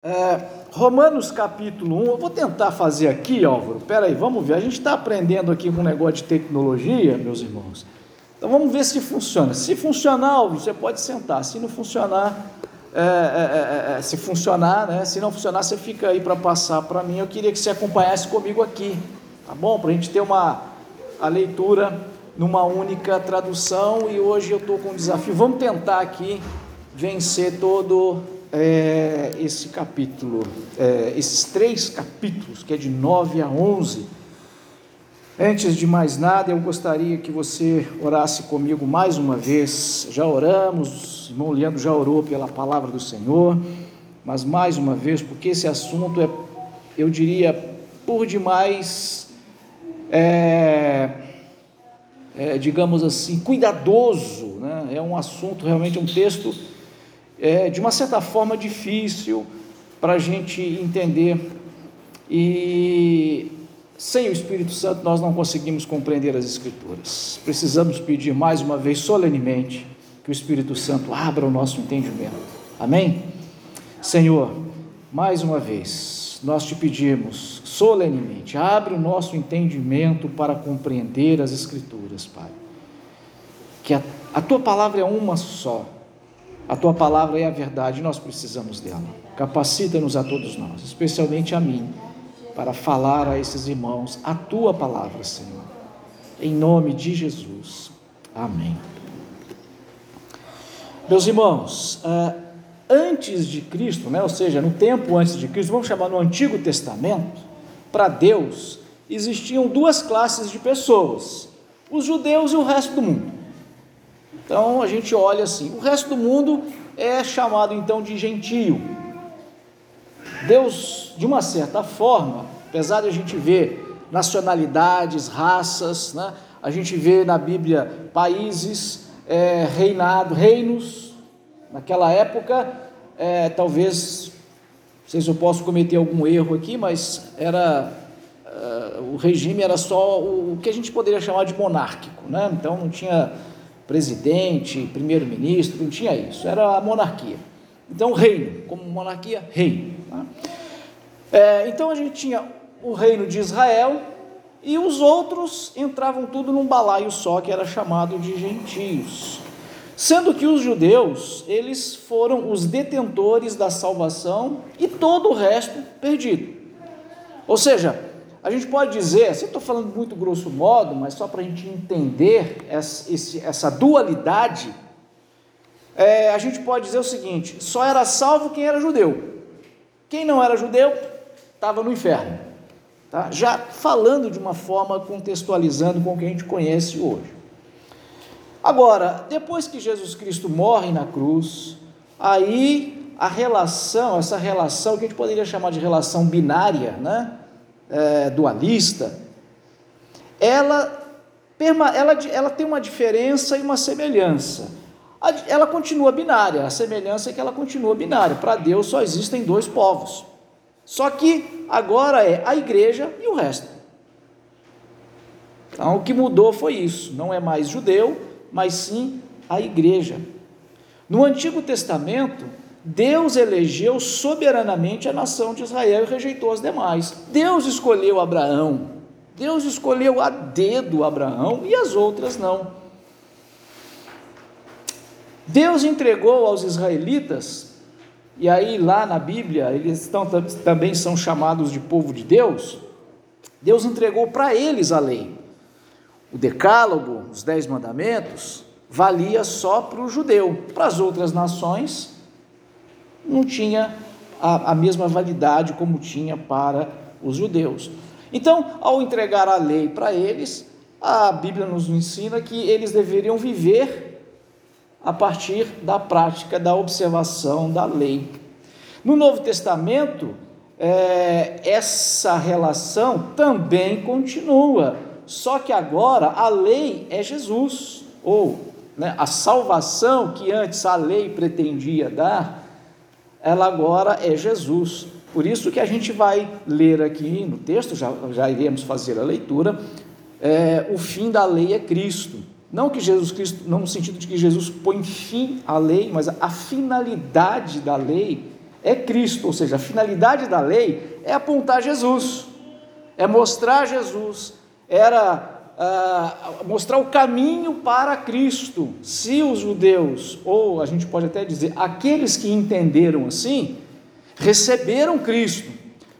É, Romanos capítulo 1, eu vou tentar fazer aqui, Álvaro. Pera aí, vamos ver. A gente está aprendendo aqui com um negócio de tecnologia, meus irmãos. Então vamos ver se funciona. Se funcionar, Álvaro, você pode sentar. Se não funcionar, é, é, é, é se funcionar, né? Se não funcionar, você fica aí para passar para mim. Eu queria que você acompanhasse comigo aqui, tá bom? Para a gente ter uma a leitura numa única tradução. E hoje eu estou com um desafio. Vamos tentar aqui vencer todo é, esse capítulo, é, esses três capítulos, que é de 9 a 11. Antes de mais nada, eu gostaria que você orasse comigo mais uma vez. Já oramos, o irmão Leandro já orou pela palavra do Senhor, mas mais uma vez, porque esse assunto é, eu diria, por demais, é, é, digamos assim, cuidadoso, né? é um assunto, realmente um texto é, de uma certa forma, difícil para a gente entender. E sem o Espírito Santo nós não conseguimos compreender as Escrituras. Precisamos pedir mais uma vez, solenemente, que o Espírito Santo abra o nosso entendimento. Amém? Senhor, mais uma vez, nós te pedimos solenemente, abre o nosso entendimento para compreender as Escrituras, Pai. Que a, a tua palavra é uma só a tua palavra é a verdade, nós precisamos dela. Capacita-nos a todos nós, especialmente a mim, para falar a esses irmãos a tua palavra, Senhor. Em nome de Jesus. Amém. Meus irmãos, ah, antes de Cristo, né, ou seja, no tempo antes de Cristo, vamos chamar no Antigo Testamento, para Deus existiam duas classes de pessoas: os judeus e o resto do mundo. Então a gente olha assim, o resto do mundo é chamado então de gentio. Deus, de uma certa forma, apesar de a gente ver nacionalidades, raças, né, a gente vê na Bíblia países, é, reinado, reinos, naquela época, é, talvez, não sei se eu posso cometer algum erro aqui, mas era uh, o regime era só o, o que a gente poderia chamar de monárquico, né? então não tinha presidente, primeiro-ministro, não tinha isso, era a monarquia. Então, reino, como monarquia, reino. Tá? É, então, a gente tinha o reino de Israel e os outros entravam tudo num balaio só, que era chamado de gentios. Sendo que os judeus, eles foram os detentores da salvação e todo o resto perdido. Ou seja, a gente pode dizer, assim estou falando muito grosso modo, mas só para a gente entender essa, essa dualidade, é, a gente pode dizer o seguinte: só era salvo quem era judeu. Quem não era judeu estava no inferno. Tá? Já falando de uma forma contextualizando com o que a gente conhece hoje. Agora, depois que Jesus Cristo morre na cruz, aí a relação, essa relação que a gente poderia chamar de relação binária, né? É, dualista, ela, ela, ela tem uma diferença e uma semelhança. Ela continua binária, a semelhança é que ela continua binária. Para Deus só existem dois povos. Só que agora é a igreja e o resto. Então o que mudou foi isso, não é mais judeu, mas sim a igreja. No Antigo Testamento, Deus elegeu soberanamente a nação de Israel e rejeitou as demais. Deus escolheu Abraão, Deus escolheu a dedo Abraão e as outras não. Deus entregou aos israelitas, e aí lá na Bíblia eles estão, também são chamados de povo de Deus. Deus entregou para eles a lei. O decálogo, os dez mandamentos, valia só para o judeu. Para as outras nações, não tinha a, a mesma validade como tinha para os judeus. Então, ao entregar a lei para eles, a Bíblia nos ensina que eles deveriam viver a partir da prática da observação da lei. No Novo Testamento, é, essa relação também continua, só que agora a lei é Jesus, ou né, a salvação que antes a lei pretendia dar, ela agora é Jesus. Por isso que a gente vai ler aqui no texto, já, já iremos fazer a leitura, é, o fim da lei é Cristo. Não que Jesus Cristo, não no sentido de que Jesus põe fim à lei, mas a finalidade da lei é Cristo, ou seja, a finalidade da lei é apontar Jesus, é mostrar Jesus, era uh, mostrar o caminho para Cristo. Se os judeus, ou a gente pode até dizer, aqueles que entenderam assim, receberam Cristo,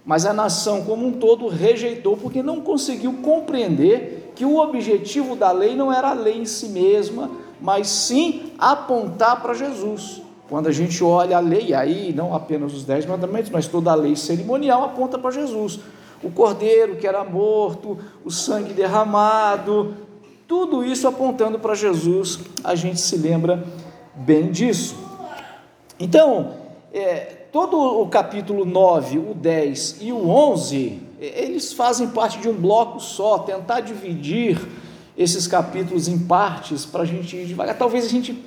mas a nação como um todo rejeitou porque não conseguiu compreender que o objetivo da lei não era a lei em si mesma, mas sim apontar para Jesus. Quando a gente olha a lei, aí não apenas os dez mandamentos, mas toda a lei cerimonial aponta para Jesus o cordeiro que era morto, o sangue derramado, tudo isso apontando para Jesus, a gente se lembra bem disso. Então, é, todo o capítulo 9, o 10 e o 11, eles fazem parte de um bloco só, tentar dividir esses capítulos em partes para a gente ir devagar. Talvez a gente,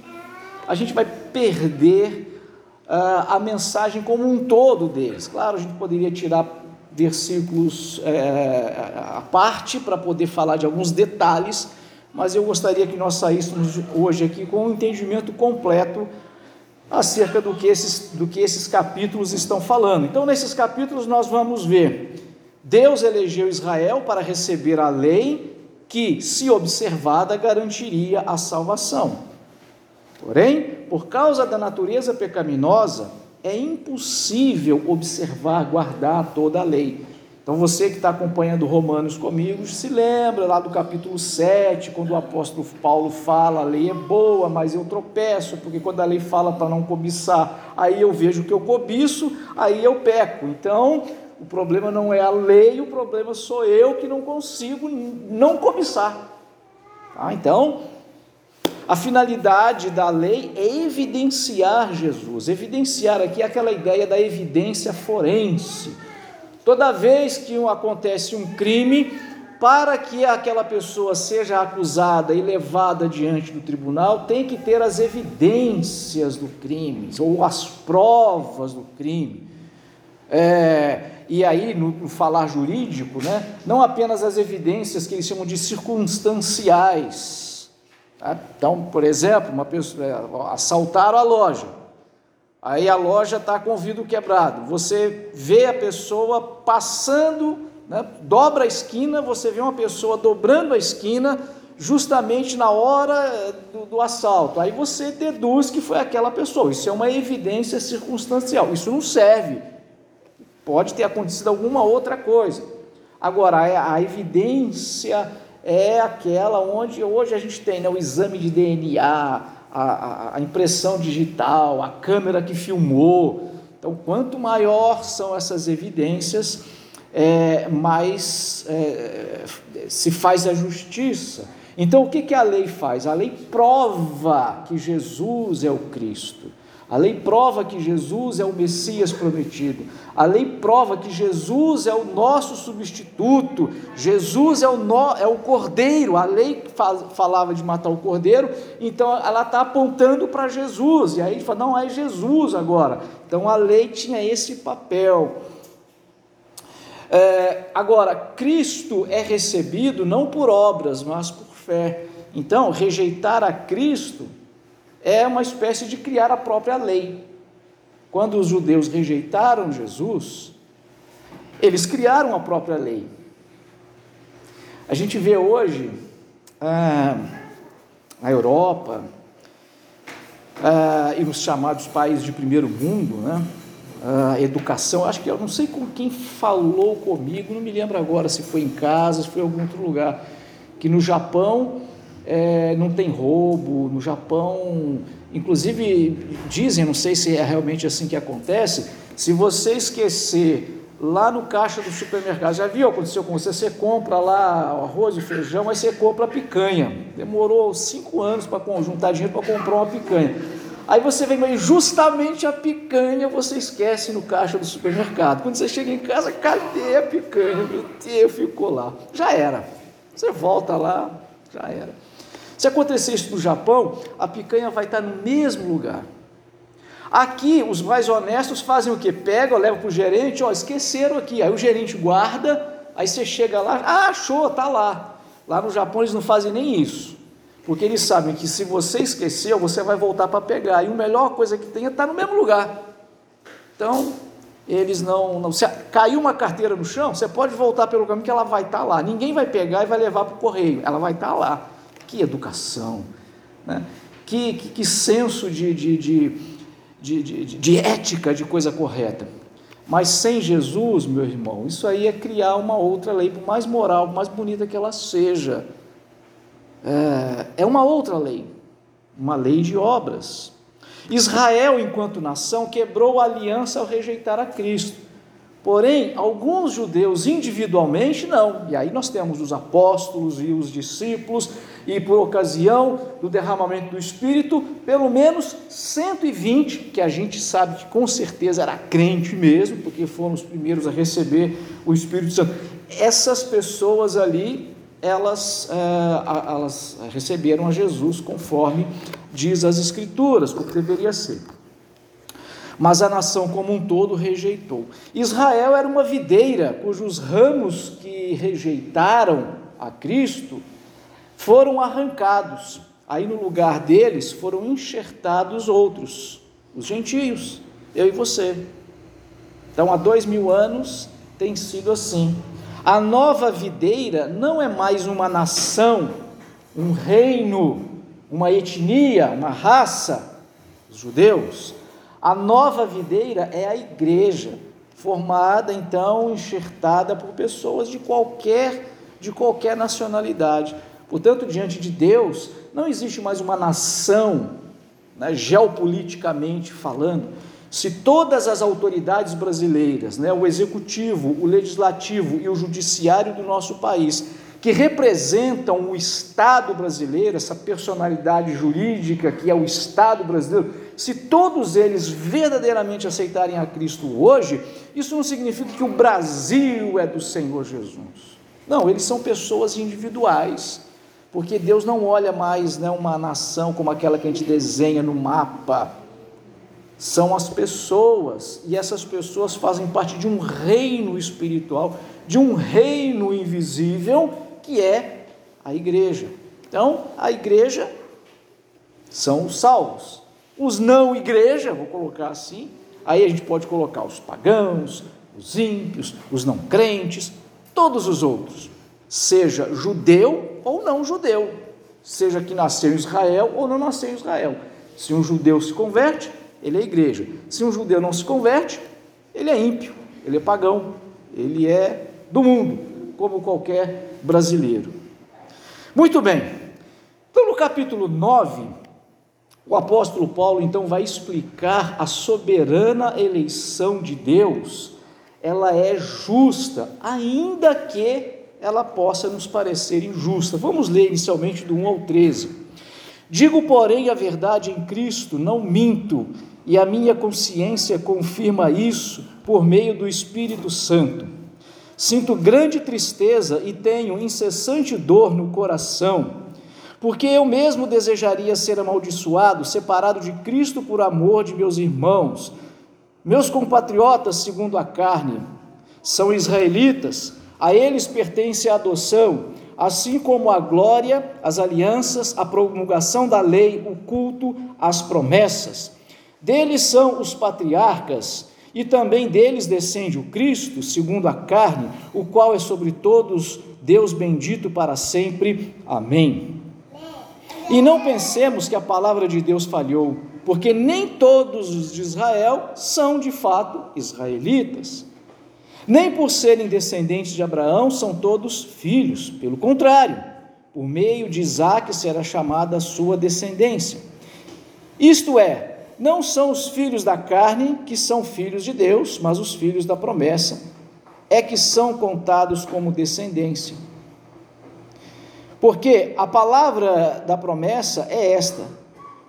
a gente vai perder uh, a mensagem como um todo deles. Claro, a gente poderia tirar versículos é, à parte para poder falar de alguns detalhes, mas eu gostaria que nós saíssemos hoje aqui com um entendimento completo acerca do que esses, do que esses capítulos estão falando. Então, nesses capítulos, nós vamos ver: Deus elegeu Israel para receber a lei que, se observada, garantiria a salvação. Porém, por causa da natureza pecaminosa, é impossível observar, guardar toda a lei. Então você que está acompanhando Romanos comigo, se lembra lá do capítulo 7, quando o apóstolo Paulo fala, a lei é boa, mas eu tropeço, porque quando a lei fala para não cobiçar, aí eu vejo que eu cobiço, aí eu peco. Então, o problema não é a lei, o problema sou eu que não consigo não cobiçar. Tá? Então, a finalidade da lei é evidenciar Jesus. Evidenciar aqui aquela ideia da evidência forense. Toda vez que acontece um crime, para que aquela pessoa seja acusada e levada diante do tribunal, tem que ter as evidências do crime, ou as provas do crime. É, e aí, no, no, falar jurídico, né, não apenas as evidências que eles chamam de circunstanciais, Tá? Então, por exemplo, uma pessoa, é, assaltaram a loja, aí a loja está com o vidro quebrado, você vê a pessoa passando, né, dobra a esquina, você vê uma pessoa dobrando a esquina, justamente na hora é, do, do, assalto. Aí você deduz que foi aquela pessoa. Isso é uma evidência circunstancial. Isso não serve. Pode ter acontecido alguma outra coisa. Agora, a evidência é aquela onde hoje a gente tem né, o exame de DNA, a, a, impressão digital, a câmera que filmou. Então, quanto maior são essas evidências, é, mais é, se faz a justiça. Então, o que, que a lei faz? A lei prova que Jesus é o Cristo. A lei prova que Jesus é o Messias prometido. A lei prova que Jesus é o nosso substituto. Jesus é o, no, é o cordeiro. A lei falava de matar o cordeiro, então ela está apontando para Jesus. E aí fala: não, é Jesus agora. Então a lei tinha esse papel. É, agora, Cristo é recebido não por obras, mas por fé. Então, rejeitar a Cristo é uma espécie de criar a própria lei. Quando os judeus rejeitaram Jesus, eles criaram a própria lei. A gente vê hoje ah, na Europa ah, e nos chamados países de primeiro mundo, né? Ah, educação, acho que eu não sei com quem falou comigo, não me lembro agora se foi em casa, se foi em algum outro lugar, que no Japão é, não tem roubo, no Japão, inclusive dizem, não sei se é realmente assim que acontece, se você esquecer lá no caixa do supermercado, já viu, aconteceu com você, você compra lá arroz e feijão, aí você compra picanha, demorou cinco anos para juntar dinheiro para comprar uma picanha, aí você vem, mas justamente a picanha você esquece no caixa do supermercado, quando você chega em casa, cadê a picanha? Meu Deus, ficou lá, já era, você volta lá, já era. Se acontecer isso no Japão, a picanha vai estar no mesmo lugar. Aqui, os mais honestos fazem o que? Pegam, levam para o gerente, ó, esqueceram aqui. Aí o gerente guarda, aí você chega lá, ah, achou, está lá. Lá no Japão eles não fazem nem isso. Porque eles sabem que se você esqueceu, você vai voltar para pegar. E a melhor coisa que tem é estar no mesmo lugar. Então, eles não, não. Se caiu uma carteira no chão, você pode voltar pelo caminho que ela vai estar lá. Ninguém vai pegar e vai levar para o correio. Ela vai estar lá. Que educação, né? que, que, que senso de, de, de, de, de, ética de coisa correta. Mas sem Jesus, meu irmão, isso aí é criar uma outra lei, por mais moral, por mais bonita que ela seja. É, é uma outra lei, uma lei de obras. Israel, enquanto nação, quebrou a aliança ao rejeitar a Cristo. Porém, alguns judeus individualmente não. E aí nós temos os apóstolos e os discípulos, e por ocasião do derramamento do Espírito, pelo menos 120, que a gente sabe que com certeza era crente mesmo, porque foram os primeiros a receber o Espírito Santo. Essas pessoas ali, elas, é, elas receberam a Jesus conforme diz as Escrituras, como deveria ser mas a nação como um todo rejeitou. Israel era uma videira cujos ramos que rejeitaram a Cristo foram arrancados. Aí no lugar deles foram enxertados outros, os gentios, eu e você. Então há dois mil anos tem sido assim. A nova videira não é mais uma nação, um reino, uma etnia, uma raça, os judeus. A nova videira é a igreja, formada então, enxertada por pessoas de qualquer de qualquer nacionalidade. Portanto, diante de Deus, não existe mais uma nação, né, geopoliticamente falando. Se todas as autoridades brasileiras, né, o executivo, o legislativo e o judiciário do nosso país, que representam o Estado brasileiro, essa personalidade jurídica que é o Estado brasileiro, se todos eles verdadeiramente aceitarem a Cristo hoje, isso não significa que o Brasil é do Senhor Jesus. Não, eles são pessoas individuais, porque Deus não olha mais né, uma nação como aquela que a gente desenha no mapa. São as pessoas, e essas pessoas fazem parte de um reino espiritual, de um reino invisível, que é a igreja. Então, a igreja são os salvos. Os não igreja, vou colocar assim, aí a gente pode colocar os pagãos, os ímpios, os não crentes, todos os outros, seja judeu ou não judeu, seja que nasceu em Israel ou não nasceu em Israel. Se um judeu se converte, ele é igreja. Se um judeu não se converte, ele é ímpio, ele é pagão, ele é do mundo, como qualquer brasileiro. Muito bem. Então, no capítulo 9, o apóstolo Paulo então vai explicar a soberana eleição de Deus, ela é justa, ainda que ela possa nos parecer injusta. Vamos ler inicialmente do 1 ao 13. Digo, porém, a verdade em Cristo, não minto, e a minha consciência confirma isso por meio do Espírito Santo. Sinto grande tristeza e tenho incessante dor no coração porque eu mesmo desejaria ser amaldiçoado, separado de Cristo por amor de meus irmãos, meus compatriotas segundo a carne, são israelitas, a eles pertence a adoção, assim como a glória, as alianças, a promulgação da lei, o culto, as promessas. Deles são os patriarcas, e também deles descende o Cristo, segundo a carne, o qual é sobre todos Deus bendito para sempre. Amém. E não pensemos que a palavra de Deus falhou, porque nem todos os de Israel são de fato israelitas. Nem por serem descendentes de Abraão são todos filhos, pelo contrário, por meio de Isaac será chamada a sua descendência. Isto é, não são os filhos da carne que são filhos de Deus, mas os filhos da promessa, é que são contados como descendência. Porque a palavra da promessa é esta: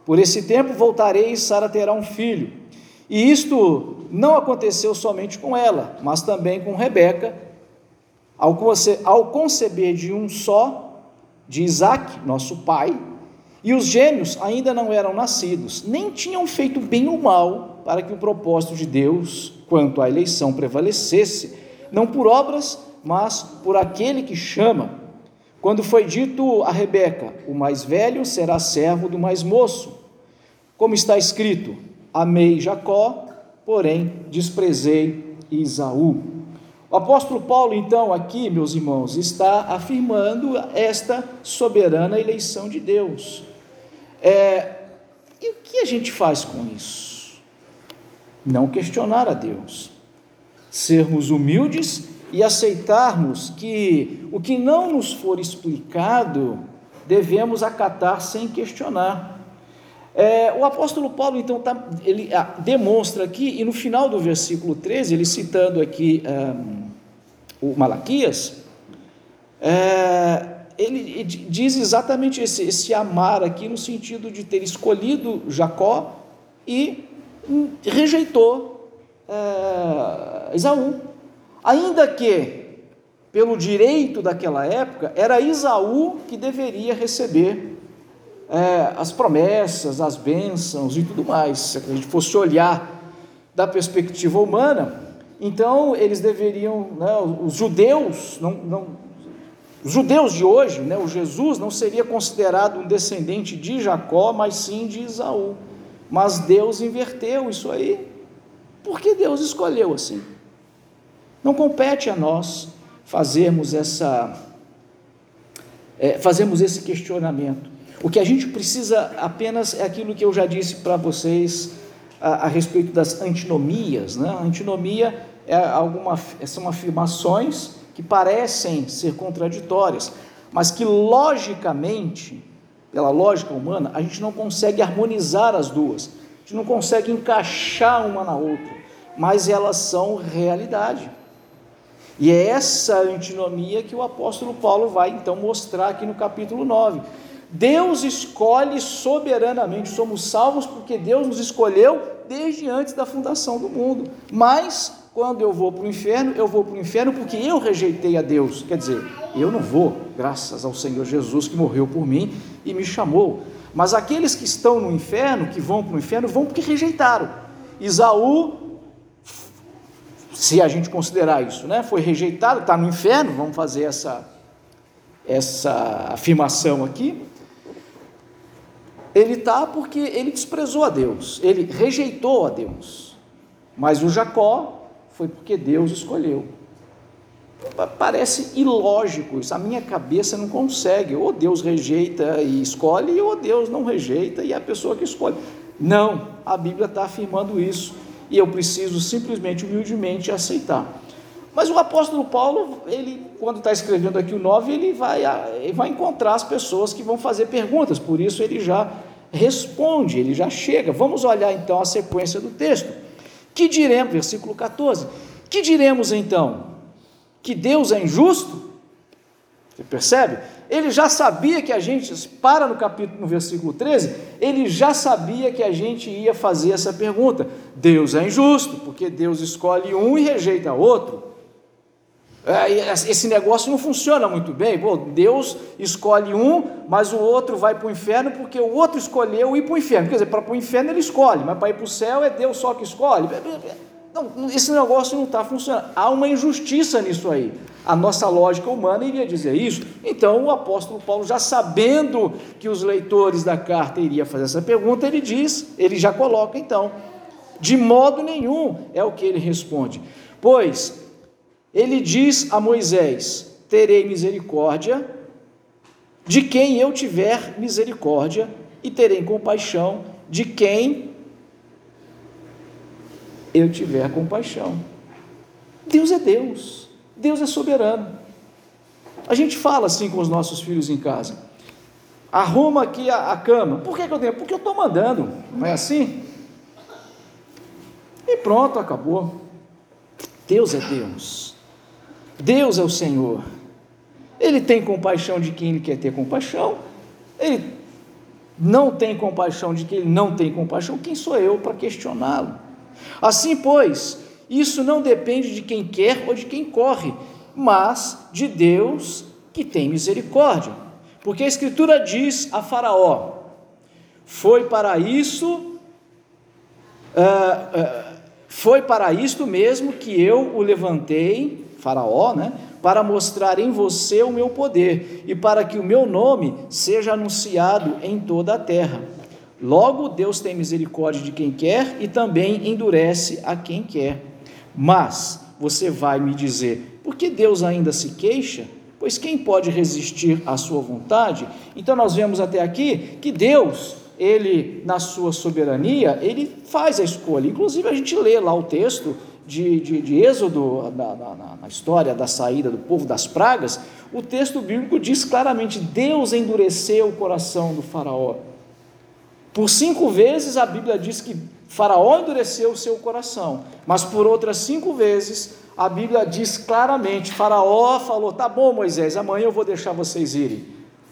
Por esse tempo voltarei e Sara terá um filho. E isto não aconteceu somente com ela, mas também com Rebeca, ao conceber de um só, de Isaac, nosso pai, e os gêmeos ainda não eram nascidos, nem tinham feito bem ou mal para que o propósito de Deus quanto à eleição prevalecesse, não por obras, mas por aquele que chama. Quando foi dito a Rebeca: O mais velho será servo do mais moço, como está escrito: Amei Jacó porém desprezei Isaú. O apóstolo Paulo, então, aqui, meus irmãos, está afirmando esta soberana eleição de Deus. É, e o que a gente faz com isso? Não questionar a Deus, sermos humildes e aceitarmos que o que não nos for explicado devemos acatar sem questionar. É, o apóstolo Paulo, então, tá, ele ah, demonstra aqui, e no final do versículo 13, ele citando aqui um, o Malaquias, é, ele diz exatamente esse, esse amar aqui no sentido de ter escolhido Jacó e rejeitou é, Isaú. Ainda que, pelo direito daquela época, era Isaú que deveria receber é, as promessas, as bênçãos e tudo mais. Se a gente fosse olhar da perspectiva humana, então eles deveriam, né, os judeus, não, não, os judeus de hoje, né, o Jesus não seria considerado um descendente de Jacó, mas sim de Isaú. Mas Deus inverteu isso aí, porque Deus escolheu assim. Não compete a nós fazermos essa, é, fazermos esse questionamento. O que a gente precisa apenas é aquilo que eu já disse para vocês a, a, respeito das antinomias. Né? A antinomia é alguma, são afirmações que parecem ser contraditórias, mas que logicamente, pela lógica humana, a gente não consegue harmonizar as duas, a gente não consegue encaixar uma na outra, mas elas são realidade. E é essa antinomia que o apóstolo Paulo vai então mostrar aqui no capítulo 9. Deus escolhe soberanamente, somos salvos porque Deus nos escolheu desde antes da fundação do mundo. Mas quando eu vou para o inferno, eu vou para o inferno porque eu rejeitei a Deus. Quer dizer, eu não vou, graças ao Senhor Jesus que morreu por mim e me chamou. Mas aqueles que estão no inferno, que vão para o inferno, vão porque rejeitaram. Isaú, se a gente considerar isso, né, foi rejeitado, está no inferno, vamos fazer essa, essa afirmação aqui ele está porque ele desprezou a Deus, ele rejeitou a Deus. Mas o Jacó foi porque Deus escolheu. Parece ilógico isso, a minha cabeça não consegue. Ou Deus rejeita e escolhe, ou Deus não rejeita e é a pessoa que escolhe. Não, a Bíblia está afirmando isso e eu preciso simplesmente, humildemente aceitar. Mas o apóstolo Paulo, ele, quando está escrevendo aqui o 9, ele vai, ele vai encontrar as pessoas que vão fazer perguntas, por isso ele já responde, ele já chega. Vamos olhar então a sequência do texto. Que diremos, versículo 14: Que diremos então? Que Deus é injusto? Você percebe? Ele já sabia que a gente, para no capítulo, no versículo 13, ele já sabia que a gente ia fazer essa pergunta. Deus é injusto, porque Deus escolhe um e rejeita outro. É, esse negócio não funciona muito bem. Deus escolhe um, mas o outro vai para o inferno porque o outro escolheu ir para o inferno. Quer dizer, para o inferno ele escolhe, mas para ir para o céu é Deus só que escolhe. Não, esse negócio não está funcionando. Há uma injustiça nisso aí. A nossa lógica humana iria dizer isso. Então, o apóstolo Paulo, já sabendo que os leitores da carta iriam fazer essa pergunta, ele diz, ele já coloca então, de modo nenhum é o que ele responde. Pois ele diz a Moisés: Terei misericórdia de quem eu tiver misericórdia, e terei compaixão de quem eu tiver compaixão. Deus é Deus, Deus é soberano. A gente fala assim com os nossos filhos em casa. Arruma aqui a, a cama. Por que, que eu tenho? Porque eu estou mandando, não é assim? E pronto, acabou. Deus é Deus. Deus é o Senhor. Ele tem compaixão de quem ele quer ter compaixão. Ele não tem compaixão de quem ele não tem compaixão. Quem sou eu para questioná-lo? Assim, pois, isso não depende de quem quer ou de quem corre, mas de Deus que tem misericórdia. Porque a Escritura diz a Faraó: Foi para isso, uh, uh, foi para isto mesmo que eu o levantei Faraó, né? Para mostrar em você o meu poder e para que o meu nome seja anunciado em toda a terra. Logo, Deus tem misericórdia de quem quer e também endurece a quem quer. Mas você vai me dizer, por que Deus ainda se queixa? Pois quem pode resistir à sua vontade? Então nós vemos até aqui que Deus, ele na sua soberania, ele faz a escolha. Inclusive a gente lê lá o texto de, de, de Êxodo, na, na, na, história da saída do povo das pragas, o texto bíblico diz claramente: Deus endureceu o coração do Faraó. Por cinco vezes a Bíblia diz que Faraó endureceu o seu coração, mas por outras cinco vezes a Bíblia diz claramente: Faraó falou, tá bom, Moisés, amanhã eu vou deixar vocês irem.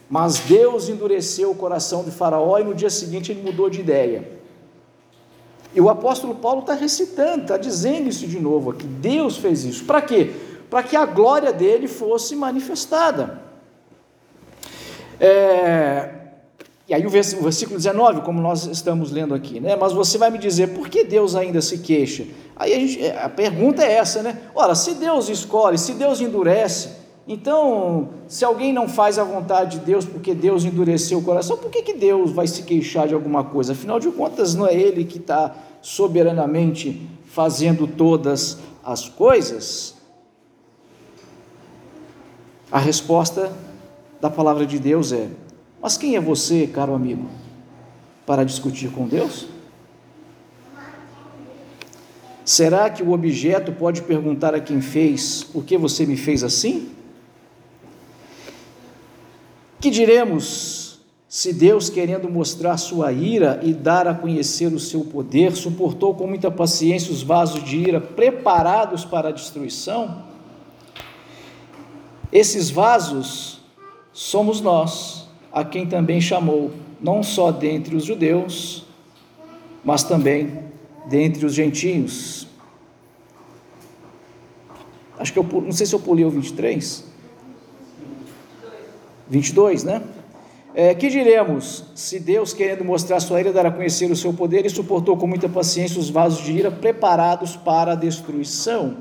Mas Deus endureceu o coração de Faraó e no dia seguinte ele mudou de ideia. E o apóstolo Paulo está recitando, está dizendo isso de novo aqui. Deus fez isso. Para quê? Para que a glória dele fosse manifestada. É, e aí o versículo 19, como nós estamos lendo aqui, né? Mas você vai me dizer, por que Deus ainda se queixa? Aí a, gente, a pergunta é essa, né? Ora, se Deus escolhe, se Deus endurece, então, se alguém não faz a vontade de Deus porque Deus endureceu o coração, por que, que Deus vai se queixar de alguma coisa? Afinal de contas, não é Ele que está soberanamente fazendo todas as coisas? A resposta da palavra de Deus é: mas quem é você, caro amigo, para discutir com Deus? Será que o objeto pode perguntar a quem fez: por que você me fez assim? Que diremos se Deus, querendo mostrar sua ira e dar a conhecer o seu poder, suportou com muita paciência os vasos de ira preparados para a destruição? Esses vasos somos nós a quem também chamou, não só dentre os judeus, mas também dentre os gentios. Acho que eu não sei se eu pulei o 23. 22, né? É, que diremos, se Deus, querendo mostrar sua ira, dar a conhecer o seu poder, e suportou com muita paciência os vasos de ira preparados para a destruição?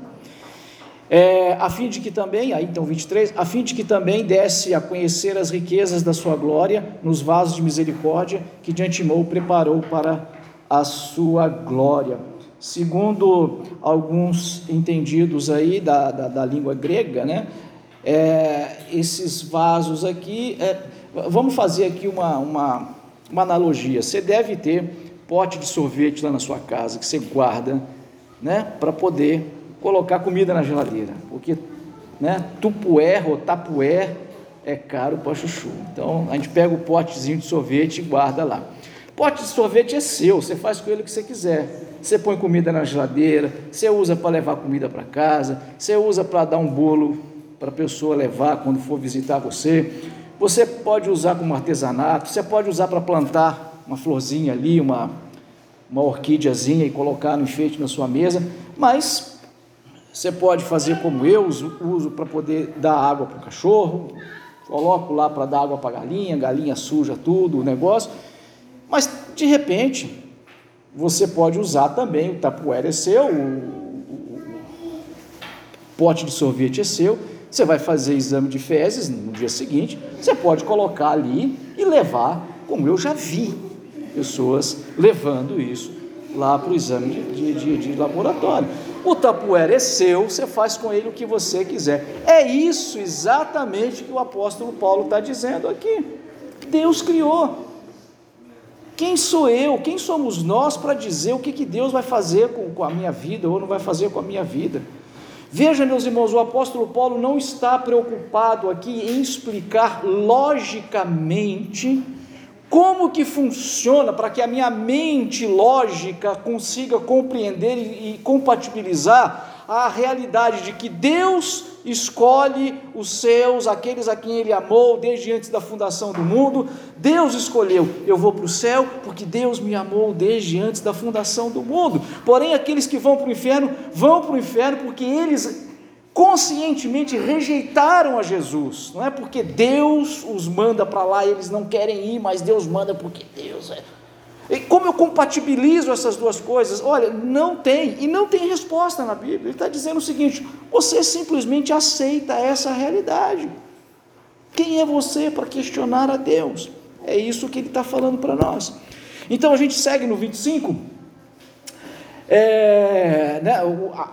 É, a fim de que também, aí então 23, a fim de que também desse a conhecer as riquezas da sua glória nos vasos de misericórdia que de antemão preparou para a sua glória. Segundo alguns entendidos aí da, da, da língua grega, né, é, esses vasos aqui, é, vamos fazer aqui uma, uma, uma analogia. Você deve ter pote de sorvete lá na sua casa que você guarda, né, para poder colocar comida na geladeira, porque né, tupué ou é caro para chuchu. Então a gente pega o potezinho de sorvete e guarda lá. Pote de sorvete é seu, você faz com ele o que você quiser. Você põe comida na geladeira, você usa para levar comida para casa, você usa para dar um bolo para a pessoa levar quando for visitar você. Você pode usar como artesanato, você pode usar para plantar uma florzinha ali, uma, uma orquídeazinha e colocar no enfeite na sua mesa, mas você pode fazer como eu uso, uso para poder dar água para o cachorro, coloco lá para dar água para a galinha, galinha suja tudo, o negócio. Mas de repente, você pode usar também, o tapuera é seu, o, o, o pote de sorvete é seu, você vai fazer exame de fezes no dia seguinte, você pode colocar ali e levar, como eu já vi pessoas levando isso lá para o exame de, de, de, de laboratório. O tapuera é seu, você faz com ele o que você quiser. É isso exatamente que o apóstolo Paulo está dizendo aqui. Deus criou. Quem sou eu? Quem somos nós para dizer o que, que Deus vai fazer com, com a minha vida ou não vai fazer com a minha vida? Veja, meus irmãos, o apóstolo Paulo não está preocupado aqui em explicar logicamente como que funciona para que a minha mente lógica consiga compreender e, compatibilizar a realidade de que Deus escolhe os seus, aqueles a quem Ele amou desde antes da fundação do mundo. Deus escolheu, eu vou para o céu porque Deus me amou desde antes da fundação do mundo. Porém, aqueles que vão para o inferno, vão para o inferno porque eles conscientemente rejeitaram a Jesus. Não é porque Deus os manda para lá e eles não querem ir, mas Deus manda porque Deus é. E como eu compatibilizo essas duas coisas? Olha, não tem, e não tem resposta na Bíblia. Ele está dizendo o seguinte: você simplesmente aceita essa realidade. Quem é você para questionar a Deus? É isso que ele está falando para nós. Então a gente segue no 25. É, né,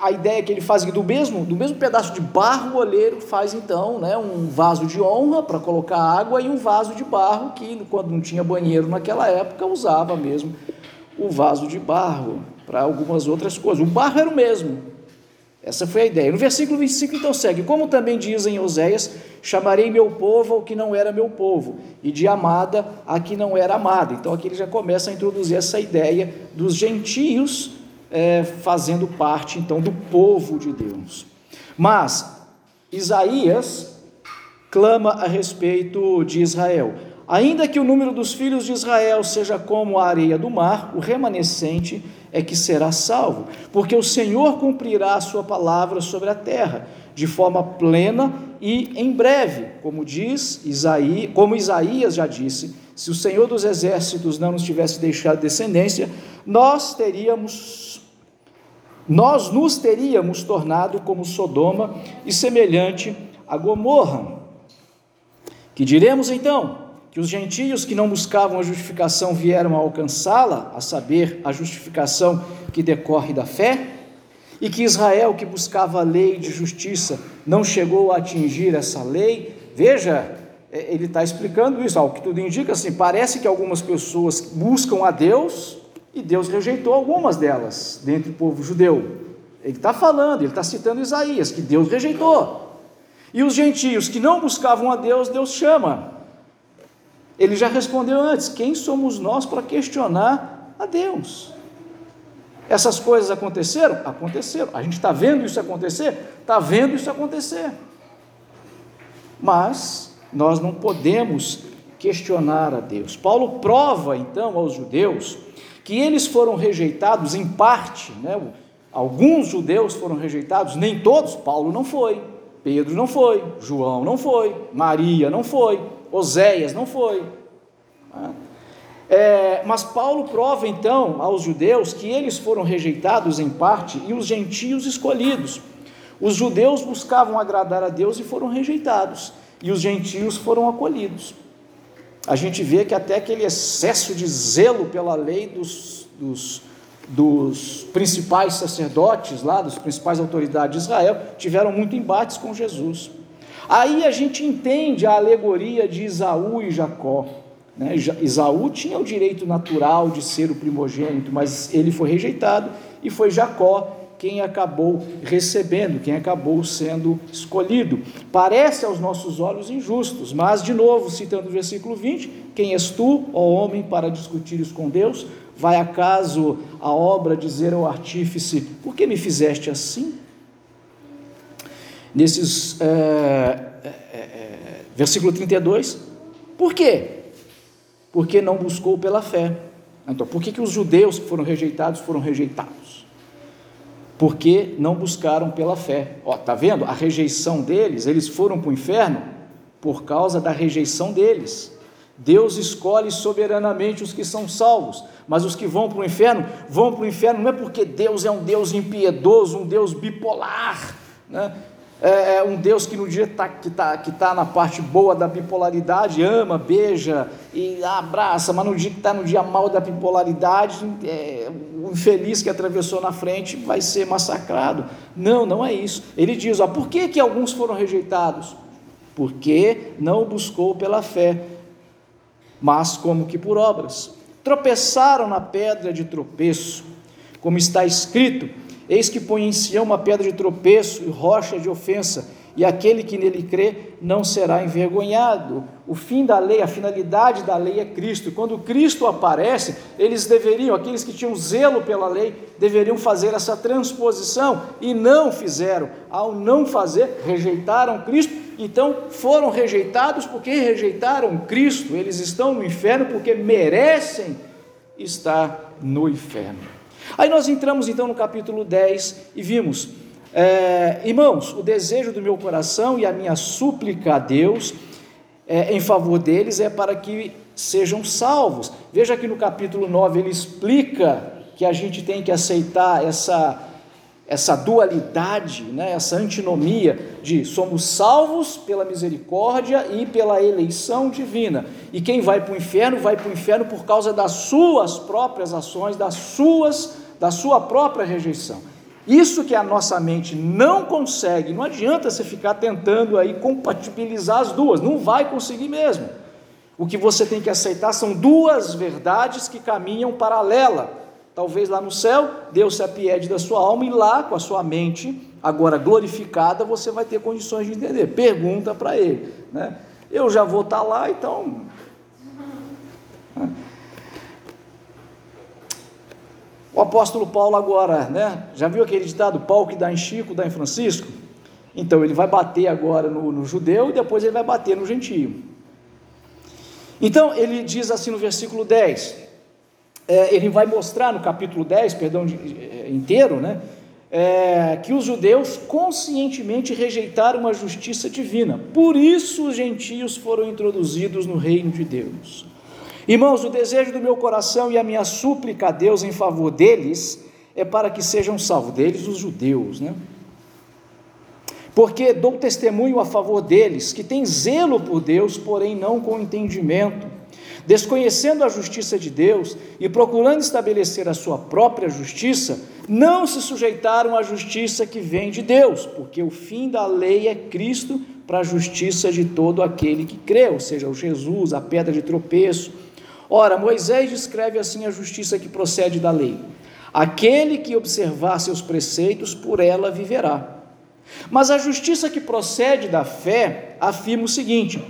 a, ideia que ele faz do mesmo, do mesmo pedaço de barro, o oleiro faz então né, um vaso de honra para colocar água e um vaso de barro que, quando não tinha banheiro naquela época, usava mesmo o vaso de barro para algumas outras coisas. O barro era o mesmo, essa foi a ideia. No versículo 25, então, segue: Como também diz em Oséias: Chamarei meu povo ao que não era meu povo, e de amada a que não era amada. Então, aqui ele já começa a introduzir essa ideia dos gentios é, fazendo parte, então, do povo de Deus. Mas, Isaías clama a respeito de Israel. Ainda que o número dos filhos de Israel seja como a areia do mar, o remanescente é que será salvo, porque o Senhor cumprirá a sua palavra sobre a terra, de forma plena e em breve, como diz Isaías, como Isaías já disse, se o Senhor dos exércitos não nos tivesse deixado descendência, nós teríamos nós nos teríamos tornado como Sodoma e semelhante a Gomorra. Que diremos então? que os gentios que não buscavam a justificação vieram a alcançá-la, a saber, a justificação que decorre da fé, e que Israel, que buscava a lei de justiça, não chegou a atingir essa lei. Veja, é, ele está explicando isso, ao que tudo indica, assim, parece que algumas pessoas buscam a Deus e Deus rejeitou algumas delas, dentre o povo judeu. Ele está falando, ele está citando Isaías, que Deus rejeitou. E os gentios que não buscavam a Deus, Deus chama. Ele já respondeu antes: quem somos nós para questionar a Deus? Essas coisas aconteceram? Aconteceram. A gente está vendo isso acontecer? Está vendo isso acontecer. Mas nós não podemos questionar a Deus. Paulo prova então aos judeus que eles foram rejeitados em parte, né? alguns judeus foram rejeitados, nem todos, Paulo não foi, Pedro não foi, João não foi, Maria não foi, Oséias não foi. É, mas Paulo prova então aos judeus que eles foram rejeitados em parte e os gentios escolhidos. Os judeus buscavam agradar a Deus e foram rejeitados, e os gentios foram acolhidos. A gente vê que até aquele excesso de zelo pela lei dos, dos, dos principais sacerdotes lá, das principais autoridades de Israel, tiveram muito embates com Jesus. Aí a gente entende a alegoria de Isaú e Jacó. Né? Isaú tinha o direito natural de ser o primogênito, mas ele foi rejeitado e foi Jacó quem acabou recebendo, quem acabou sendo escolhido. Parece aos nossos olhos injustos, mas, de novo, citando o versículo 20: Quem és tu, ó homem, para discutires com Deus? Vai acaso a obra dizer ao artífice: Por que me fizeste assim? nesses é, é, é, versículo 32. Por quê? Porque não buscou pela fé. Então, por que, que os judeus que foram rejeitados foram rejeitados? Porque não buscaram pela fé. Ó, tá vendo? A rejeição deles, eles foram para o inferno por causa da rejeição deles. Deus escolhe soberanamente os que são salvos, mas os que vão para o inferno, vão para o inferno não é porque Deus é um Deus impiedoso, um Deus bipolar, né? É, é um Deus que no dia tá, que está que tá na parte boa da bipolaridade, ama, beija e abraça, mas no dia que está no dia mal da bipolaridade, é, o infeliz que atravessou na frente vai ser massacrado. Não, não é isso. Ele diz: ó, por que, que alguns foram rejeitados? Porque não buscou pela fé, mas como que por obras. Tropeçaram na pedra de tropeço, como está escrito Eis que põe em Sião uma pedra de tropeço e rocha de ofensa, e aquele que nele crê não será envergonhado. O fim da lei, a finalidade da lei é Cristo. E quando Cristo aparece, eles deveriam, aqueles que tinham zelo pela lei, deveriam fazer essa transposição e não fizeram. Ao não fazer, rejeitaram Cristo, então foram rejeitados porque rejeitaram Cristo. Eles estão no inferno porque merecem estar no inferno. Aí nós entramos então no capítulo 10 e vimos, é, irmãos, o desejo do meu coração e a minha súplica a Deus é, em favor deles é para que sejam salvos. Veja que no capítulo 9 ele explica que a gente tem que aceitar essa, essa dualidade, né, essa antinomia de somos salvos pela misericórdia e pela eleição divina. E quem vai para o inferno, vai para o inferno por causa das suas próprias ações, das suas, da sua própria rejeição. Isso que a nossa mente não consegue, não adianta você ficar tentando aí compatibilizar as duas, não vai conseguir mesmo. O que você tem que aceitar são duas verdades que caminham paralela Talvez lá no céu, Deus se apiede da sua alma e lá, com a sua mente, agora glorificada, você vai ter condições de entender. Pergunta para ele. Né? Eu já vou estar tá lá, então. O apóstolo Paulo agora, né? Já viu aquele ditado, pau que dá em Chico, dá em Francisco? Então ele vai bater agora no, no judeu e depois ele vai bater no gentio. Então ele diz assim no versículo 10: é, ele vai mostrar no capítulo 10, perdão, é, inteiro, né? É, que os judeus conscientemente rejeitaram a justiça divina. Por isso os gentios foram introduzidos no reino de Deus. Irmãos, o desejo do meu coração e a minha súplica a Deus em favor deles é para que sejam salvos, deles os judeus, né? Porque dou testemunho a favor deles, que têm zelo por Deus, porém não com entendimento desconhecendo a justiça de Deus e procurando estabelecer a sua própria justiça, não se sujeitaram à justiça que vem de Deus, porque o fim da lei é Cristo para a justiça de todo aquele que crê, ou seja, o Jesus, a pedra de tropeço. Ora, Moisés descreve assim a justiça que procede da lei: aquele que observar seus preceitos, por ela viverá. Mas a justiça que procede da fé afirma o seguinte: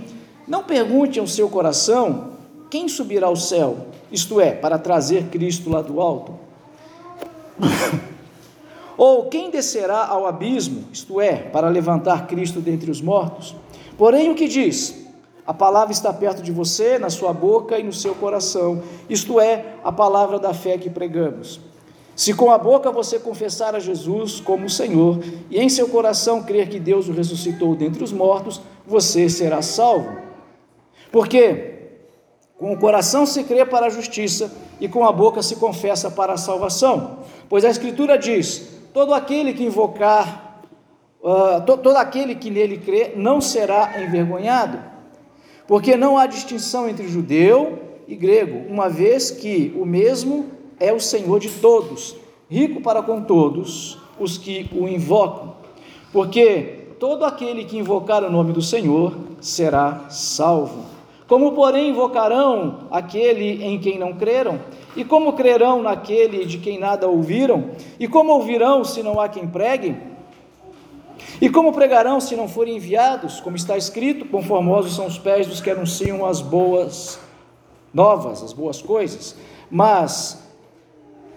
não pergunte ao seu coração quem subirá ao céu? Isto é, para trazer Cristo lá do alto? Ou quem descerá ao abismo? Isto é, para levantar Cristo dentre os mortos? Porém, o que diz? A palavra está perto de você, na sua boca e no seu coração. Isto é, a palavra da fé que pregamos. Se com a boca você confessar a Jesus como Senhor e em seu coração crer que Deus o ressuscitou dentre os mortos, você será salvo. Porque com o coração se crê para a justiça e com a boca se confessa para a salvação. Pois a Escritura diz: todo aquele que invocar, uh, to, todo aquele que nele crê, não será envergonhado. Porque não há distinção entre judeu e grego, uma vez que o mesmo é o Senhor de todos, rico para com todos os que o invocam. Porque todo aquele que invocar o nome do Senhor será salvo. Como, porém, invocarão aquele em quem não creram? E como crerão naquele de quem nada ouviram? E como ouvirão se não há quem pregue? E como pregarão se não forem enviados? Como está escrito, conformosos são os pés dos que anunciam as boas novas, as boas coisas. Mas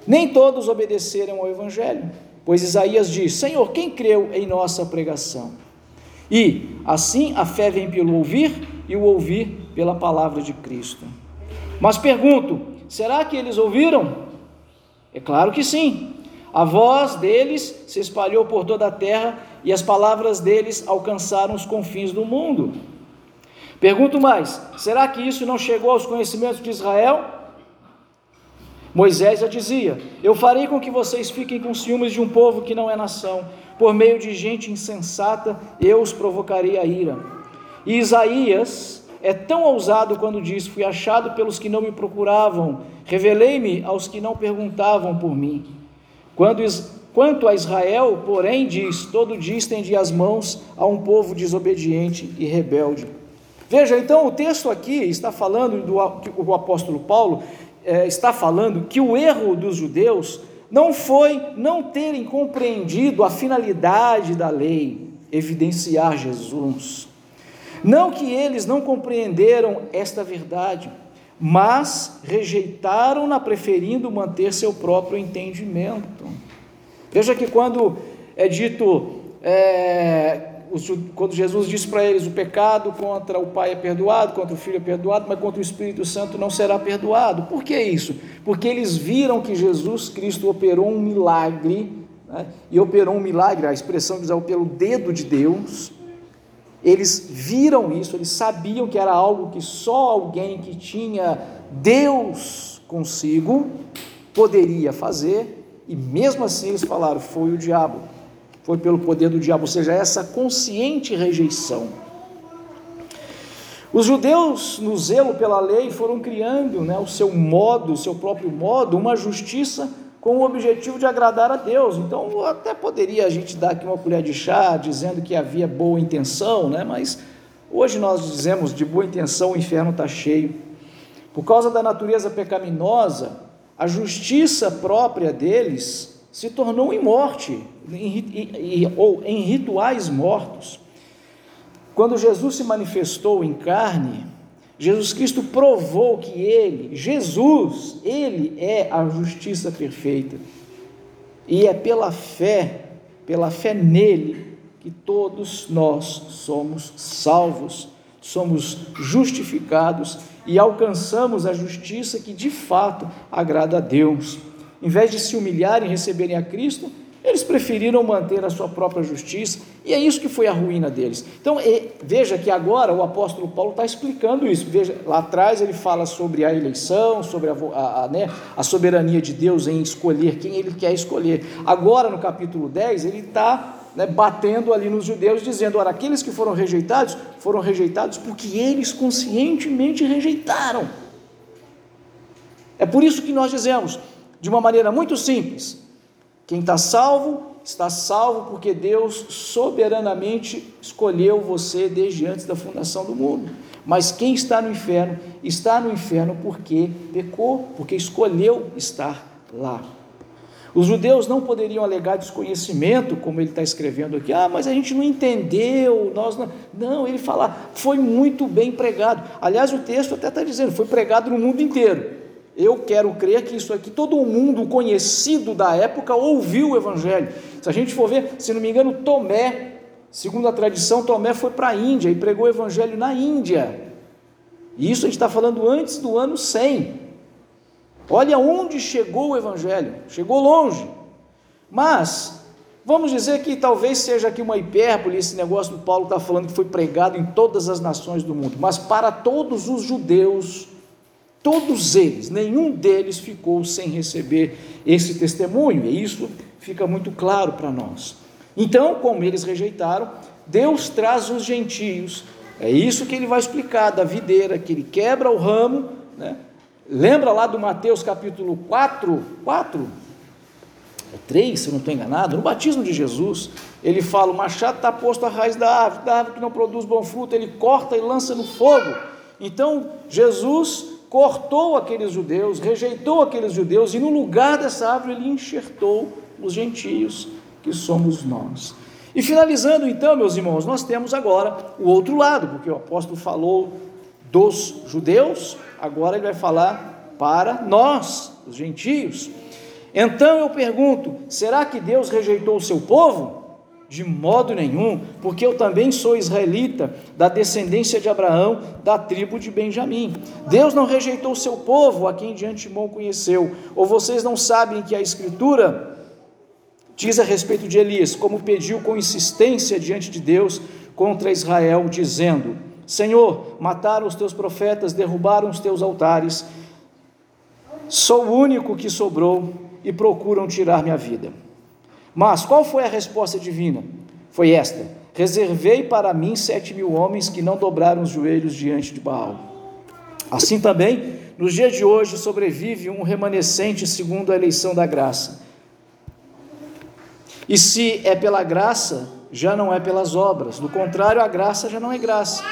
nem todos obedeceram ao Evangelho, pois Isaías diz: Senhor, quem creu em nossa pregação? E assim a fé vem pelo ouvir e o ouvir pela palavra de Cristo. Mas pergunto: será que eles ouviram? É claro que sim. A voz deles se espalhou por toda a terra e as palavras deles alcançaram os confins do mundo. Pergunto mais: será que isso não chegou aos conhecimentos de Israel? Moisés já dizia: Eu farei com que vocês fiquem com ciúmes de um povo que não é nação, por meio de gente insensata eu os provocarei a ira. E Isaías é tão ousado quando diz: Fui achado pelos que não me procuravam, revelei-me aos que não perguntavam por mim. Quando, quanto a Israel, porém, diz: Todo dia estendi as mãos a um povo desobediente e rebelde. Veja, então o texto aqui está falando, do, o apóstolo Paulo é, está falando que o erro dos judeus não foi não terem compreendido a finalidade da lei, evidenciar Jesus. Não que eles não compreenderam esta verdade, mas rejeitaram-na, preferindo manter seu próprio entendimento. Veja que quando é dito, é, quando Jesus diz para eles: o pecado contra o Pai é perdoado, contra o Filho é perdoado, mas contra o Espírito Santo não será perdoado. Por que isso? Porque eles viram que Jesus Cristo operou um milagre, né? e operou um milagre, a expressão diz, pelo dedo de Deus eles viram isso, eles sabiam que era algo que só alguém que tinha Deus consigo poderia fazer, E mesmo assim eles falaram: foi o diabo, foi pelo poder do diabo, ou seja, essa consciente rejeição. Os judeus, no zelo pela lei, foram criando né, o seu modo, o seu próprio modo, uma justiça com o objetivo de agradar a Deus. Então, até poderia a gente dar aqui uma colher de chá dizendo que havia boa intenção, né? mas hoje nós dizemos de boa intenção o inferno está cheio. Por causa da natureza pecaminosa, a justiça própria deles se tornou em morte, em, ou em rituais mortos. Quando Jesus se manifestou em carne, Jesus Cristo provou que Ele, Jesus, Ele é a justiça perfeita. E é pela fé, pela fé nele, que todos nós somos salvos, somos justificados e alcançamos a justiça que de fato agrada a Deus. Em vez de se humilharem e receberem a Cristo, eles preferiram manter a sua própria justiça, e é isso que foi a ruína deles. Então, veja que agora o apóstolo Paulo está explicando isso. Veja, lá atrás ele fala sobre a eleição, sobre a, a, a, né, a soberania de Deus em escolher quem ele quer escolher. Agora, no capítulo 10, ele está né, batendo ali nos judeus, dizendo: ora, aqueles que foram rejeitados, foram rejeitados porque eles conscientemente rejeitaram. É por isso que nós dizemos, de uma maneira muito simples, quem está salvo, está salvo porque Deus soberanamente escolheu você desde antes da fundação do mundo. Mas quem está no inferno, está no inferno porque pecou, porque escolheu estar lá. Os judeus não poderiam alegar desconhecimento, como ele está escrevendo aqui, ah, mas a gente não entendeu, nós não. Não, ele fala, foi muito bem pregado. Aliás, o texto até está dizendo, foi pregado no mundo inteiro. Eu quero crer que isso aqui, todo mundo conhecido da época ouviu o Evangelho. Se a gente for ver, se não me engano, Tomé, segundo a tradição, Tomé foi para a Índia e pregou o Evangelho na Índia. E isso a gente está falando antes do ano 100. Olha onde chegou o Evangelho, chegou longe. Mas, vamos dizer que talvez seja aqui uma hipérbole esse negócio do Paulo está falando que foi pregado em todas as nações do mundo, mas para todos os judeus Todos eles, nenhum deles ficou sem receber esse testemunho, e isso fica muito claro para nós. Então, como eles rejeitaram, Deus traz os gentios, é isso que ele vai explicar da videira, que ele quebra o ramo, né? lembra lá do Mateus capítulo 4, 4, 3, se eu não estou enganado, no batismo de Jesus, ele fala: o machado está posto à raiz da árvore, da árvore que não produz bom fruto, ele corta e lança no fogo. Então, Jesus cortou aqueles judeus, rejeitou aqueles judeus, e no lugar dessa árvore ele enxertou os gentios, que somos nós. E finalizando então, meus irmãos, nós temos agora o outro lado, porque o apóstolo falou dos judeus, agora ele vai falar para nós, os gentios. Então eu pergunto: será que Deus rejeitou o seu povo? De modo nenhum, porque eu também sou israelita, da descendência de Abraão, da tribo de Benjamim. Deus não rejeitou o seu povo, a quem de antemão conheceu. Ou vocês não sabem que a Escritura diz a respeito de Elias, como pediu com insistência diante de Deus contra Israel, dizendo: Senhor, mataram os teus profetas, derrubaram os teus altares, sou o único que sobrou e procuram tirar minha vida. Mas qual foi a resposta divina? Foi esta: Reservei para mim sete mil homens que não dobraram os joelhos diante de Baal. Assim também, nos dias de hoje, sobrevive um remanescente segundo a eleição da graça. E se é pela graça, já não é pelas obras. Do contrário, a graça já não é graça.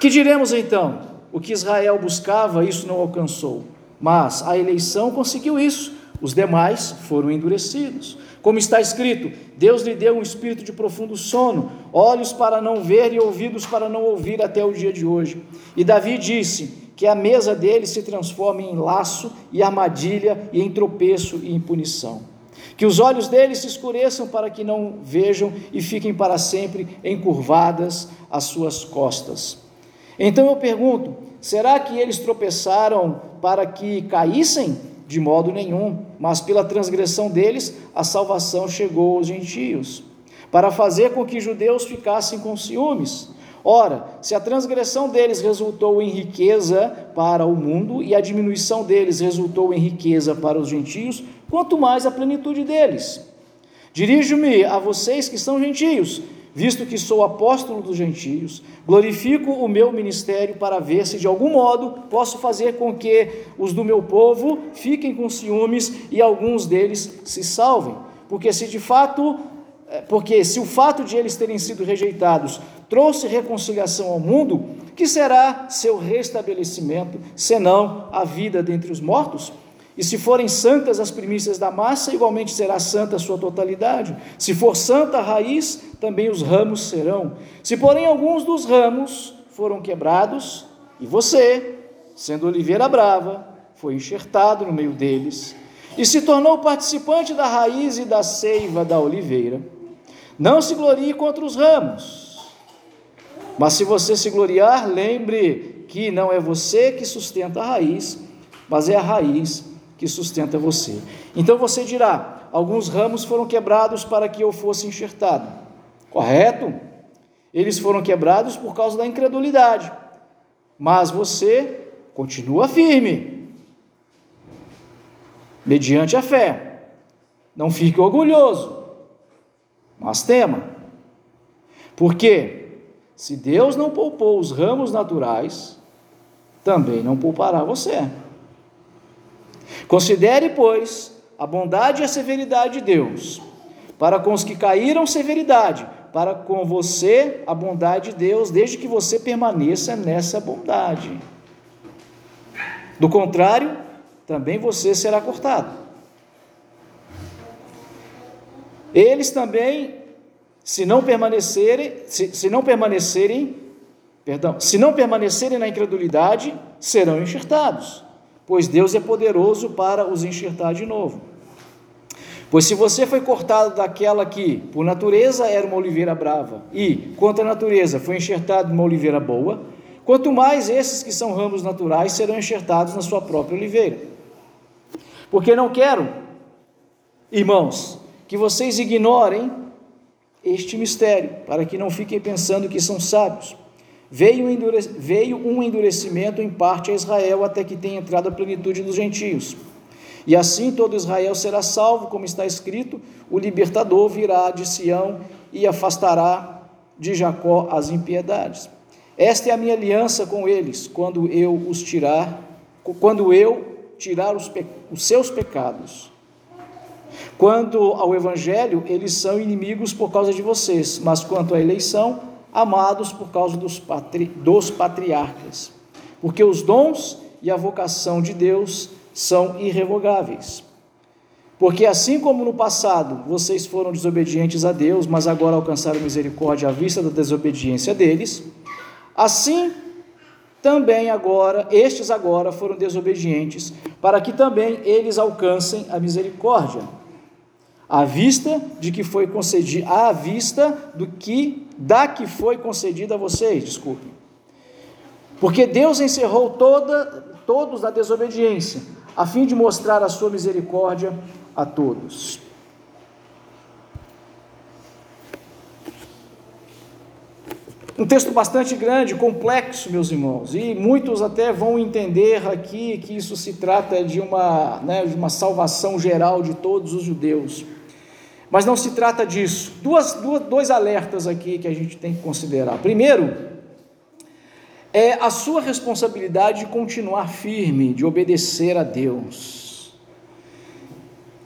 Que diremos então? O que Israel buscava, isso não alcançou. Mas a eleição conseguiu isso. Os demais foram endurecidos. Como está escrito, Deus lhe deu um espírito de profundo sono, olhos para não ver e ouvidos para não ouvir até o dia de hoje. E Davi disse que a mesa dele se transforme em laço e armadilha e em tropeço e em punição. Que os olhos dele se escureçam para que não vejam e fiquem para sempre encurvadas as suas costas. Então eu pergunto: será que eles tropeçaram para que caíssem? De modo nenhum, mas pela transgressão deles a salvação chegou aos gentios, para fazer com que judeus ficassem com ciúmes. Ora, se a transgressão deles resultou em riqueza para o mundo e a diminuição deles resultou em riqueza para os gentios, quanto mais a plenitude deles. Dirijo-me a vocês que são gentios, visto que sou apóstolo dos gentios, glorifico o meu ministério para ver se de algum modo posso fazer com que os do meu povo fiquem com ciúmes e alguns deles se salvem. Porque se de fato, eh, porque se o fato de eles terem sido rejeitados trouxe reconciliação ao mundo, que será seu restabelecimento, senão a vida dentre os mortos? E se forem santas as primícias da massa, igualmente será santa a sua totalidade. Se for santa a raiz, também os ramos serão. Se, porém, alguns dos ramos foram quebrados, e você, sendo oliveira brava, foi enxertado no meio deles, e se tornou participante da raiz e da seiva da oliveira, não se glorie contra os ramos. Mas se você se gloriar, lembre que não é você que sustenta a raiz, mas é a raiz que sustenta você. Então você dirá: alguns ramos foram quebrados para que eu fosse enxertado. Correto? Eles foram quebrados por causa da incredulidade. Mas você continua firme, mediante a fé. Não fique orgulhoso, mas tema. Porque se Deus não poupou os ramos naturais, também não poupará você. Considere, pois, a bondade e a severidade de Deus. Para com os que caíram, severidade. Para com você, a bondade de Deus, desde que você permaneça nessa bondade. Do contrário, também você será cortado. Eles também, se não permanecerem, se, se não permanecerem, perdão, se não permanecerem na incredulidade, serão enxertados pois Deus é poderoso para os enxertar de novo. Pois se você foi cortado daquela que, por natureza, era uma oliveira brava, e, quanto à natureza, foi enxertado uma oliveira boa, quanto mais esses que são ramos naturais serão enxertados na sua própria oliveira. Porque não quero, irmãos, que vocês ignorem este mistério, para que não fiquem pensando que são sábios. Veio, veio um endurecimento em parte a Israel até que tenha entrado a plenitude dos gentios. E assim todo Israel será salvo, como está escrito: o libertador virá de Sião e afastará de Jacó as impiedades. Esta é a minha aliança com eles, quando eu os tirar, quando eu tirar os, os seus pecados. Quanto ao evangelho, eles são inimigos por causa de vocês, mas quanto à eleição, amados por causa dos, patri, dos patriarcas, porque os dons e a vocação de Deus são irrevogáveis. Porque assim como no passado vocês foram desobedientes a Deus, mas agora alcançaram misericórdia à vista da desobediência deles, assim também agora, estes agora foram desobedientes, para que também eles alcancem a misericórdia, à vista de que foi concedido, à vista do que da que foi concedida a vocês, desculpe. Porque Deus encerrou toda, todos na desobediência, a fim de mostrar a sua misericórdia a todos. Um texto bastante grande, complexo, meus irmãos, e muitos até vão entender aqui que isso se trata de uma, né, de uma salvação geral de todos os judeus. Mas não se trata disso. Duas, duas, dois alertas aqui que a gente tem que considerar. Primeiro, é a sua responsabilidade de continuar firme, de obedecer a Deus.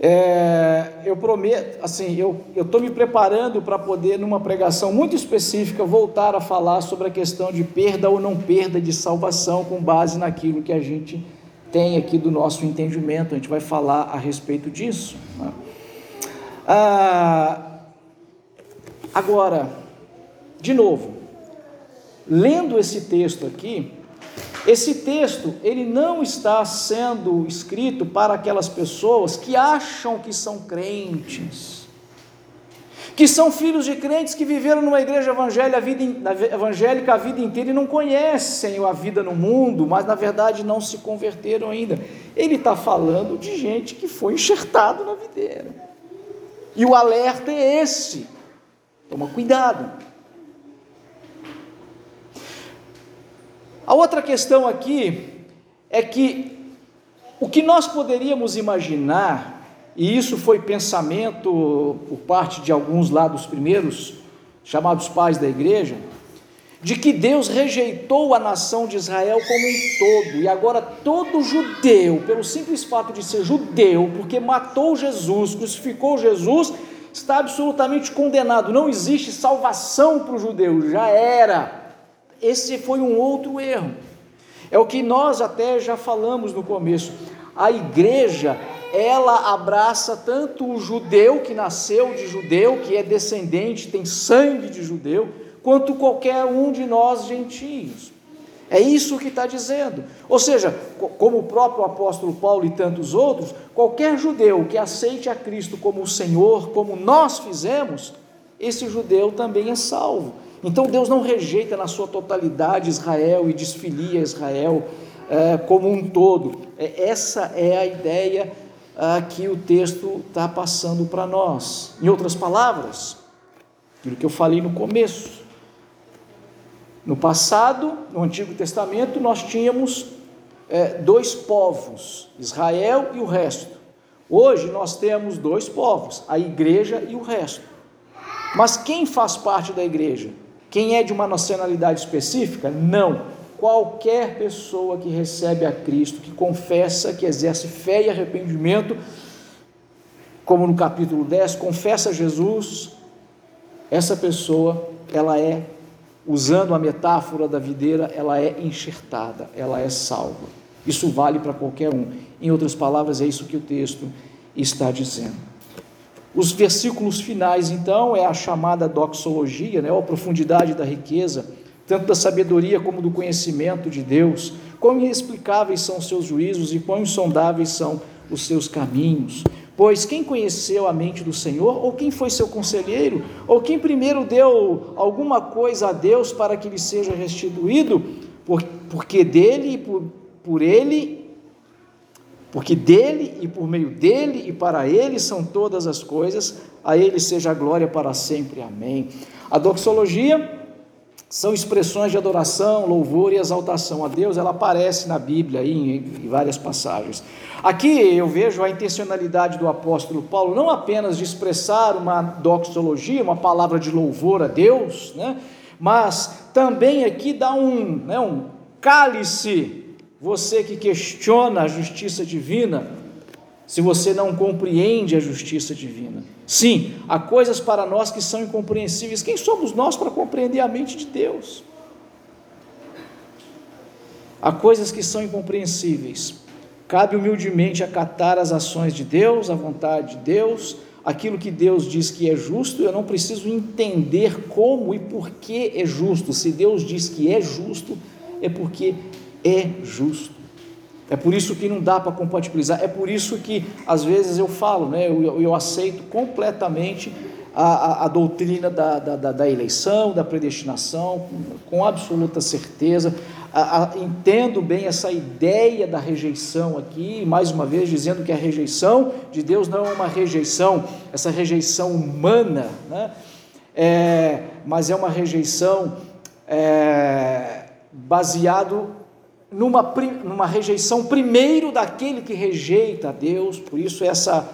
É, eu prometo, assim, eu estou me preparando para poder, numa pregação muito específica, voltar a falar sobre a questão de perda ou não perda de salvação, com base naquilo que a gente tem aqui do nosso entendimento. A gente vai falar a respeito disso. Né? Ah, agora, de novo, lendo esse texto aqui, esse texto ele não está sendo escrito para aquelas pessoas que acham que são crentes, que são filhos de crentes que viveram numa igreja evangélica a vida, evangélica a vida inteira e não conhecem a vida no mundo, mas na verdade não se converteram ainda. Ele está falando de gente que foi enxertado na videira. E o alerta é esse. Toma cuidado. A outra questão aqui é que o que nós poderíamos imaginar, e isso foi pensamento por parte de alguns lá dos primeiros, chamados pais da igreja, de que Deus rejeitou a nação de Israel como um todo, e agora todo judeu, pelo simples fato de ser judeu, porque matou Jesus, crucificou Jesus, está absolutamente condenado. Não existe salvação para o judeu, já era. Esse foi um outro erro. É o que nós até já falamos no começo. A igreja, ela abraça tanto o judeu que nasceu de judeu, que é descendente, tem sangue de judeu, quanto qualquer um de nós gentios. É isso que está dizendo. Ou seja, como o próprio apóstolo Paulo e tantos outros, qualquer judeu que aceite a Cristo como o Senhor, como nós fizemos, esse judeu também é salvo. Então Deus não rejeita na sua totalidade Israel e desfilia Israel é, como um todo. É, essa é a ideia ah, que o texto está passando para nós. Em outras palavras, aquilo que eu falei no começo, no passado, no Antigo Testamento, nós tínhamos é, dois povos, Israel e o resto. Hoje nós temos dois povos, a igreja e o resto. Mas quem faz parte da igreja? Quem é de uma nacionalidade específica? Não. Qualquer pessoa que recebe a Cristo, que confessa, que exerce fé e arrependimento, como no capítulo 10, confessa Jesus, essa pessoa, ela é usando a metáfora da videira, ela é enxertada, ela é salva. Isso vale para qualquer um. Em outras palavras, é isso que o texto está dizendo. Os versículos finais, então, é a chamada doxologia, né, a profundidade da riqueza, tanto da sabedoria como do conhecimento de Deus. Quão inexplicáveis são os seus juízos e quão insondáveis são os seus caminhos. Pois quem conheceu a mente do Senhor, ou quem foi seu conselheiro, ou quem primeiro deu alguma coisa a Deus para que lhe seja restituído, porque dele e por, por ele, porque dele e por meio dele e para ele são todas as coisas, a ele seja a glória para sempre. Amém. A doxologia são expressões de adoração, louvor e exaltação a Deus, ela aparece na Bíblia em, em várias passagens. Aqui eu vejo a intencionalidade do apóstolo Paulo, não apenas de expressar uma doxologia, uma palavra de louvor a Deus, né, mas também aqui dá um, né, um cálice, você que questiona a justiça divina, se você não compreende a justiça divina. Sim, há coisas para nós que são incompreensíveis. Quem somos nós para compreender a mente de Deus? Há coisas que são incompreensíveis. Cabe humildemente acatar as ações de Deus, a vontade de Deus, aquilo que Deus diz que é justo, eu não preciso entender como e por que é justo. Se Deus diz que é justo, é porque é justo. É por isso que não dá para compatibilizar, é por isso que às vezes eu falo, né, eu, eu aceito completamente a, a, a doutrina da, da, da, eleição, da predestinação, com, com absoluta certeza. A, entendo bem essa ideia da rejeição aqui, mais uma vez dizendo que a rejeição de Deus não é uma rejeição, essa rejeição humana, né? É, mas é uma rejeição é, baseado numa, numa rejeição primeiro daquele que rejeita a Deus, por isso essa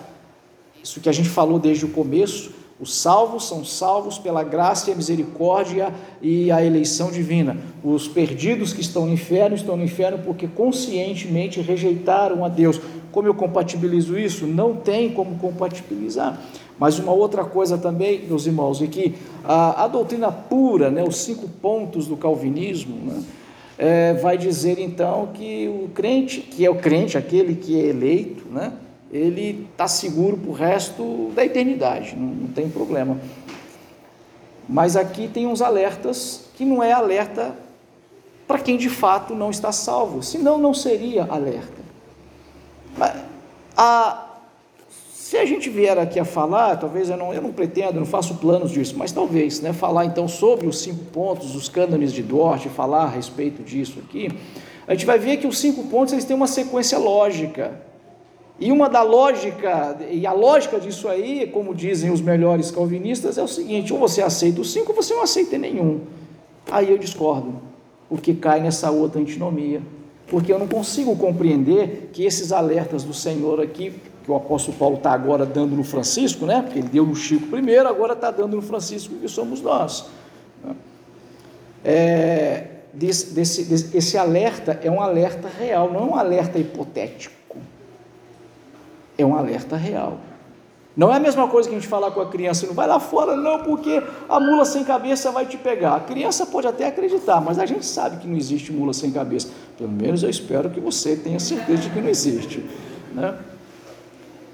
isso que a gente falou desde o começo, os salvos são salvos pela graça e a misericórdia e a eleição divina. Os perdidos que estão no inferno estão no inferno porque conscientemente rejeitaram a Deus. Como eu compatibilizo isso? Não tem como compatibilizar. Mas uma outra coisa também, meus irmãos, é que a, a doutrina pura, né, os cinco pontos do calvinismo, né, é, vai dizer então que o crente, que é o crente, aquele que é eleito, né, ele está seguro para o resto da eternidade, não, não tem problema. Mas aqui tem uns alertas que não é alerta para quem de fato não está salvo, senão não seria alerta. A, se a gente vier aqui a falar, talvez eu não, eu não pretendo, não faço planos disso, mas talvez, né, falar então sobre os cinco pontos, os cânones de Dort, falar a respeito disso aqui, a gente vai ver que os cinco pontos eles têm uma sequência lógica. E uma da lógica, e a lógica disso aí, como dizem os melhores calvinistas, é o seguinte: ou você aceita os cinco, ou você não aceita nenhum. Aí eu discordo, porque cai nessa outra antinomia. Porque eu não consigo compreender que esses alertas do Senhor aqui que o apóstolo Paulo está agora dando no Francisco, né? Porque ele deu no Chico primeiro, agora está dando no Francisco, que somos nós. É, desse, desse, desse, esse alerta é um alerta real, não é um alerta hipotético. É um alerta real. Não é a mesma coisa que a gente falar com a criança, não vai lá fora, não, porque a mula sem cabeça vai te pegar. A criança pode até acreditar, mas a gente sabe que não existe mula sem cabeça. Pelo menos eu espero que você tenha certeza de que não existe. Né?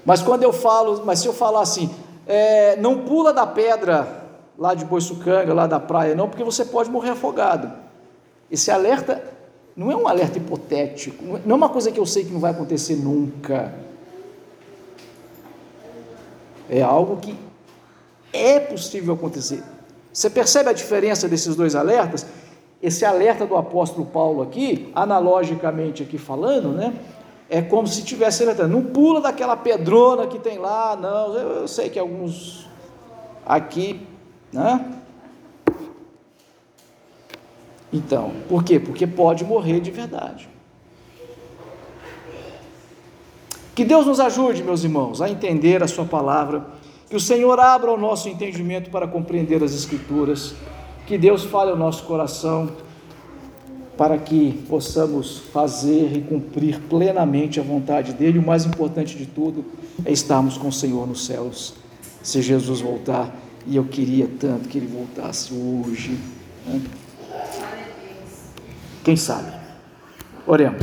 Mas quando eu falo, mas se eu falar assim, é, não pula da pedra lá de Boiçucanga, lá da praia, não, porque você pode morrer afogado. Esse alerta não é um alerta hipotético, não é uma coisa que eu sei que não vai acontecer nunca. É algo que é possível acontecer. Você percebe a diferença desses dois alertas? Esse alerta do apóstolo Paulo aqui, analogicamente aqui falando, né? É como se tivesse alertando, não pula daquela pedrona que tem lá, não, eu, eu sei que alguns aqui, né? Então, por quê? Porque pode morrer de verdade. Que Deus nos ajude, meus irmãos, a entender a Sua palavra, que o Senhor abra o nosso entendimento para compreender as Escrituras, que Deus fale ao nosso coração para que possamos fazer e cumprir plenamente a vontade dele. O mais importante de tudo é estarmos com o Senhor nos céus, se Jesus voltar. E eu queria tanto que ele voltasse hoje. Né? Quem sabe? Oremos.